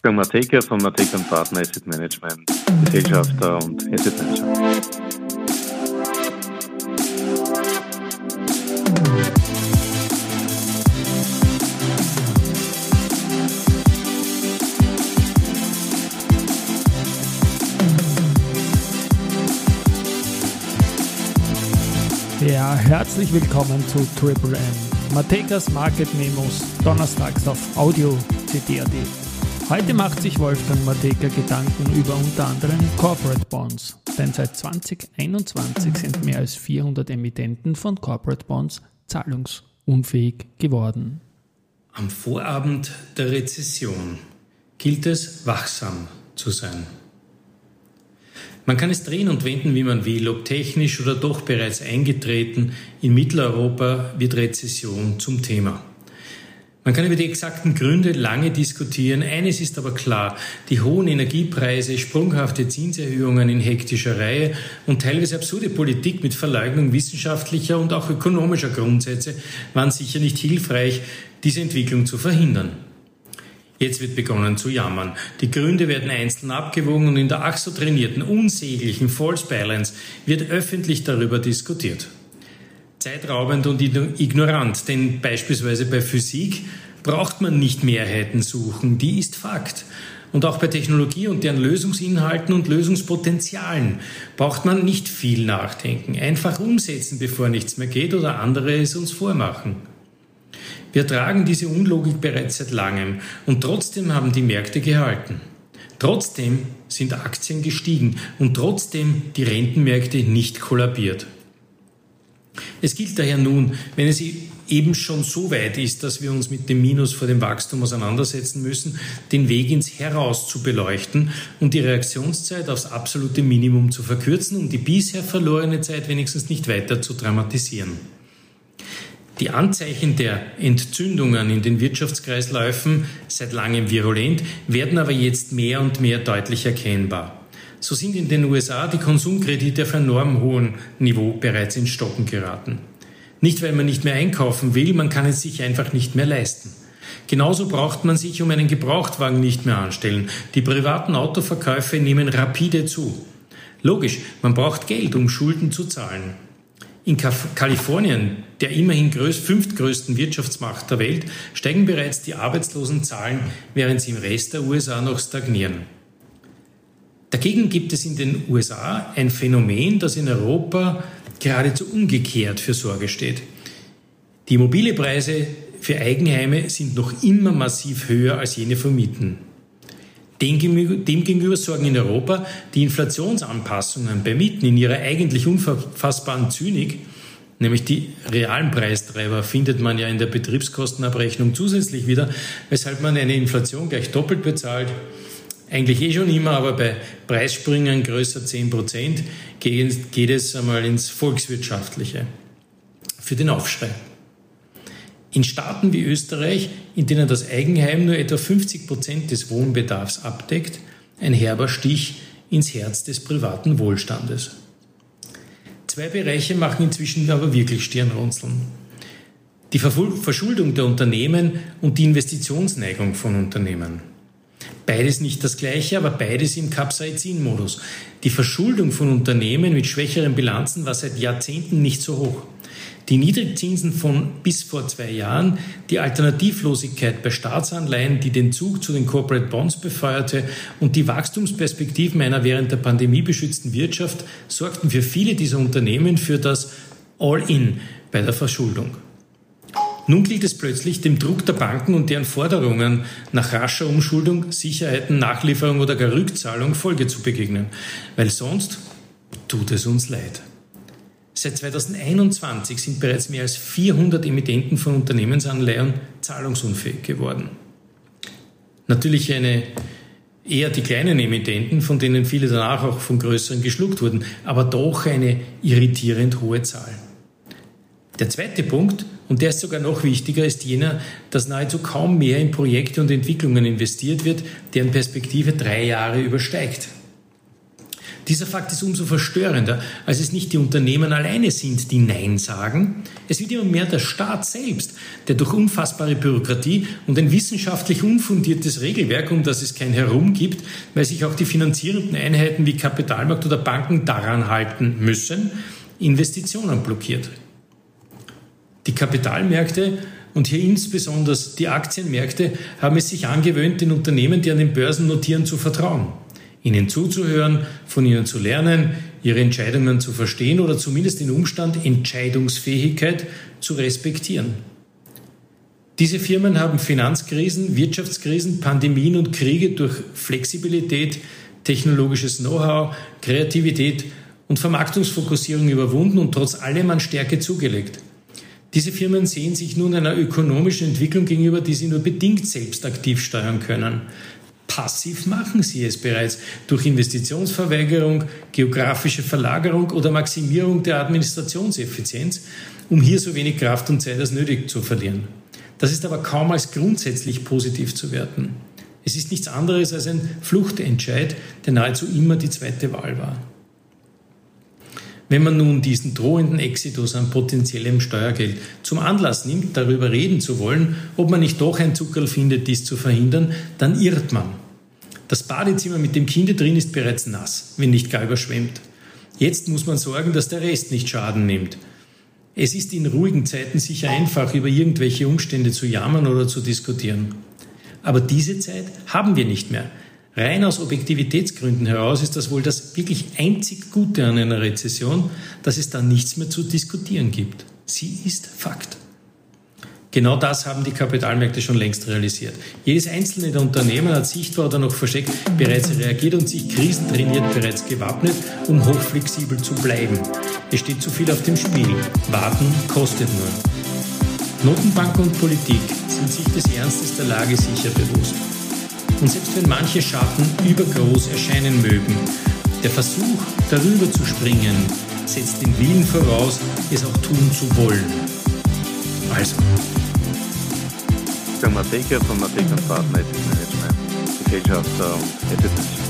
Wolfgang Mateka von Mateka Partner Asset Management, Gesellschafter und Asset Manager. Ja, herzlich willkommen zu Triple M. Matekas Market Memos, donnerstags auf Audio CD.at. Heute macht sich Wolfgang Mateka Gedanken über unter anderem Corporate Bonds, denn seit 2021 sind mehr als 400 Emittenten von Corporate Bonds zahlungsunfähig geworden. Am Vorabend der Rezession gilt es, wachsam zu sein. Man kann es drehen und wenden, wie man will, ob technisch oder doch bereits eingetreten. In Mitteleuropa wird Rezession zum Thema. Man kann über die exakten Gründe lange diskutieren. Eines ist aber klar, die hohen Energiepreise, sprunghafte Zinserhöhungen in hektischer Reihe und teilweise absurde Politik mit Verleugnung wissenschaftlicher und auch ökonomischer Grundsätze waren sicher nicht hilfreich, diese Entwicklung zu verhindern. Jetzt wird begonnen zu jammern. Die Gründe werden einzeln abgewogen und in der ach so trainierten, unsäglichen False Balance wird öffentlich darüber diskutiert. Zeitraubend und ignorant, denn beispielsweise bei Physik braucht man nicht Mehrheiten suchen, die ist Fakt. Und auch bei Technologie und deren Lösungsinhalten und Lösungspotenzialen braucht man nicht viel nachdenken. Einfach umsetzen, bevor nichts mehr geht oder andere es uns vormachen. Wir tragen diese Unlogik bereits seit langem und trotzdem haben die Märkte gehalten. Trotzdem sind Aktien gestiegen und trotzdem die Rentenmärkte nicht kollabiert. Es gilt daher nun, wenn es eben schon so weit ist, dass wir uns mit dem Minus vor dem Wachstum auseinandersetzen müssen, den Weg ins Heraus zu beleuchten und die Reaktionszeit aufs absolute Minimum zu verkürzen, um die bisher verlorene Zeit wenigstens nicht weiter zu dramatisieren. Die Anzeichen der Entzündungen in den Wirtschaftskreisläufen, seit langem virulent, werden aber jetzt mehr und mehr deutlich erkennbar. So sind in den USA die Konsumkredite auf enorm hohem Niveau bereits ins Stocken geraten. Nicht, weil man nicht mehr einkaufen will, man kann es sich einfach nicht mehr leisten. Genauso braucht man sich um einen Gebrauchtwagen nicht mehr anstellen. Die privaten Autoverkäufe nehmen rapide zu. Logisch, man braucht Geld, um Schulden zu zahlen. In Kalifornien, der immerhin fünftgrößten Wirtschaftsmacht der Welt, steigen bereits die Arbeitslosenzahlen, während sie im Rest der USA noch stagnieren. Dagegen gibt es in den USA ein Phänomen, das in Europa geradezu umgekehrt für Sorge steht. Die Immobilienpreise für Eigenheime sind noch immer massiv höher als jene für Mieten. Demgegenüber sorgen in Europa die Inflationsanpassungen bei Mieten in ihrer eigentlich unfassbaren Zynik, nämlich die realen Preistreiber, findet man ja in der Betriebskostenabrechnung zusätzlich wieder, weshalb man eine Inflation gleich doppelt bezahlt. Eigentlich eh schon immer, aber bei Preissprüngen größer 10 Prozent geht es einmal ins Volkswirtschaftliche. Für den Aufschrei. In Staaten wie Österreich, in denen das Eigenheim nur etwa 50 Prozent des Wohnbedarfs abdeckt, ein herber Stich ins Herz des privaten Wohlstandes. Zwei Bereiche machen inzwischen aber wirklich Stirnrunzeln. Die Verschuldung der Unternehmen und die Investitionsneigung von Unternehmen. Beides nicht das gleiche, aber beides im Capsaicin-Modus. Die Verschuldung von Unternehmen mit schwächeren Bilanzen war seit Jahrzehnten nicht so hoch. Die Niedrigzinsen von bis vor zwei Jahren, die Alternativlosigkeit bei Staatsanleihen, die den Zug zu den Corporate Bonds befeuerte und die Wachstumsperspektiven einer während der Pandemie beschützten Wirtschaft sorgten für viele dieser Unternehmen für das All-in bei der Verschuldung. Nun gilt es plötzlich, dem Druck der Banken und deren Forderungen nach rascher Umschuldung, Sicherheiten, Nachlieferung oder gar Rückzahlung Folge zu begegnen, weil sonst tut es uns leid. Seit 2021 sind bereits mehr als 400 Emittenten von Unternehmensanleihen zahlungsunfähig geworden. Natürlich eine eher die kleinen Emittenten, von denen viele danach auch von größeren geschluckt wurden, aber doch eine irritierend hohe Zahl. Der zweite Punkt, und der ist sogar noch wichtiger, ist jener, dass nahezu kaum mehr in Projekte und Entwicklungen investiert wird, deren Perspektive drei Jahre übersteigt. Dieser Fakt ist umso verstörender, als es nicht die Unternehmen alleine sind, die Nein sagen. Es wird immer mehr der Staat selbst, der durch unfassbare Bürokratie und ein wissenschaftlich unfundiertes Regelwerk, um das es kein Herum gibt, weil sich auch die finanzierenden Einheiten wie Kapitalmarkt oder Banken daran halten müssen, Investitionen blockiert. Die Kapitalmärkte und hier insbesondere die Aktienmärkte haben es sich angewöhnt, den Unternehmen, die an den Börsen notieren, zu vertrauen. Ihnen zuzuhören, von ihnen zu lernen, ihre Entscheidungen zu verstehen oder zumindest den Umstand Entscheidungsfähigkeit zu respektieren. Diese Firmen haben Finanzkrisen, Wirtschaftskrisen, Pandemien und Kriege durch Flexibilität, technologisches Know-how, Kreativität und Vermarktungsfokussierung überwunden und trotz allem an Stärke zugelegt. Diese Firmen sehen sich nun einer ökonomischen Entwicklung gegenüber, die sie nur bedingt selbst aktiv steuern können. Passiv machen sie es bereits durch Investitionsverweigerung, geografische Verlagerung oder Maximierung der Administrationseffizienz, um hier so wenig Kraft und Zeit als nötig zu verlieren. Das ist aber kaum als grundsätzlich positiv zu werten. Es ist nichts anderes als ein Fluchtentscheid, der nahezu immer die zweite Wahl war. Wenn man nun diesen drohenden Exitus an potenziellem Steuergeld zum Anlass nimmt, darüber reden zu wollen, ob man nicht doch ein Zuckerl findet, dies zu verhindern, dann irrt man. Das Badezimmer mit dem Kind drin ist bereits nass, wenn nicht gar überschwemmt. Jetzt muss man sorgen, dass der Rest nicht Schaden nimmt. Es ist in ruhigen Zeiten sicher einfach, über irgendwelche Umstände zu jammern oder zu diskutieren. Aber diese Zeit haben wir nicht mehr. Rein aus Objektivitätsgründen heraus ist das wohl das wirklich einzig Gute an einer Rezession, dass es da nichts mehr zu diskutieren gibt. Sie ist Fakt. Genau das haben die Kapitalmärkte schon längst realisiert. Jedes einzelne der Unternehmen hat sichtbar oder noch versteckt bereits reagiert und sich krisentrainiert bereits gewappnet, um hochflexibel zu bleiben. Es steht zu viel auf dem Spiel. Warten kostet nur. Notenbank und Politik sind sich des Ernstes der Lage sicher bewusst und selbst wenn manche Schatten übergroß erscheinen mögen. Der Versuch, darüber zu springen, setzt den Willen voraus, es auch tun zu wollen. Also. Ich bin Baker, von Baker Partner, Management, Gesellschafter und Editor.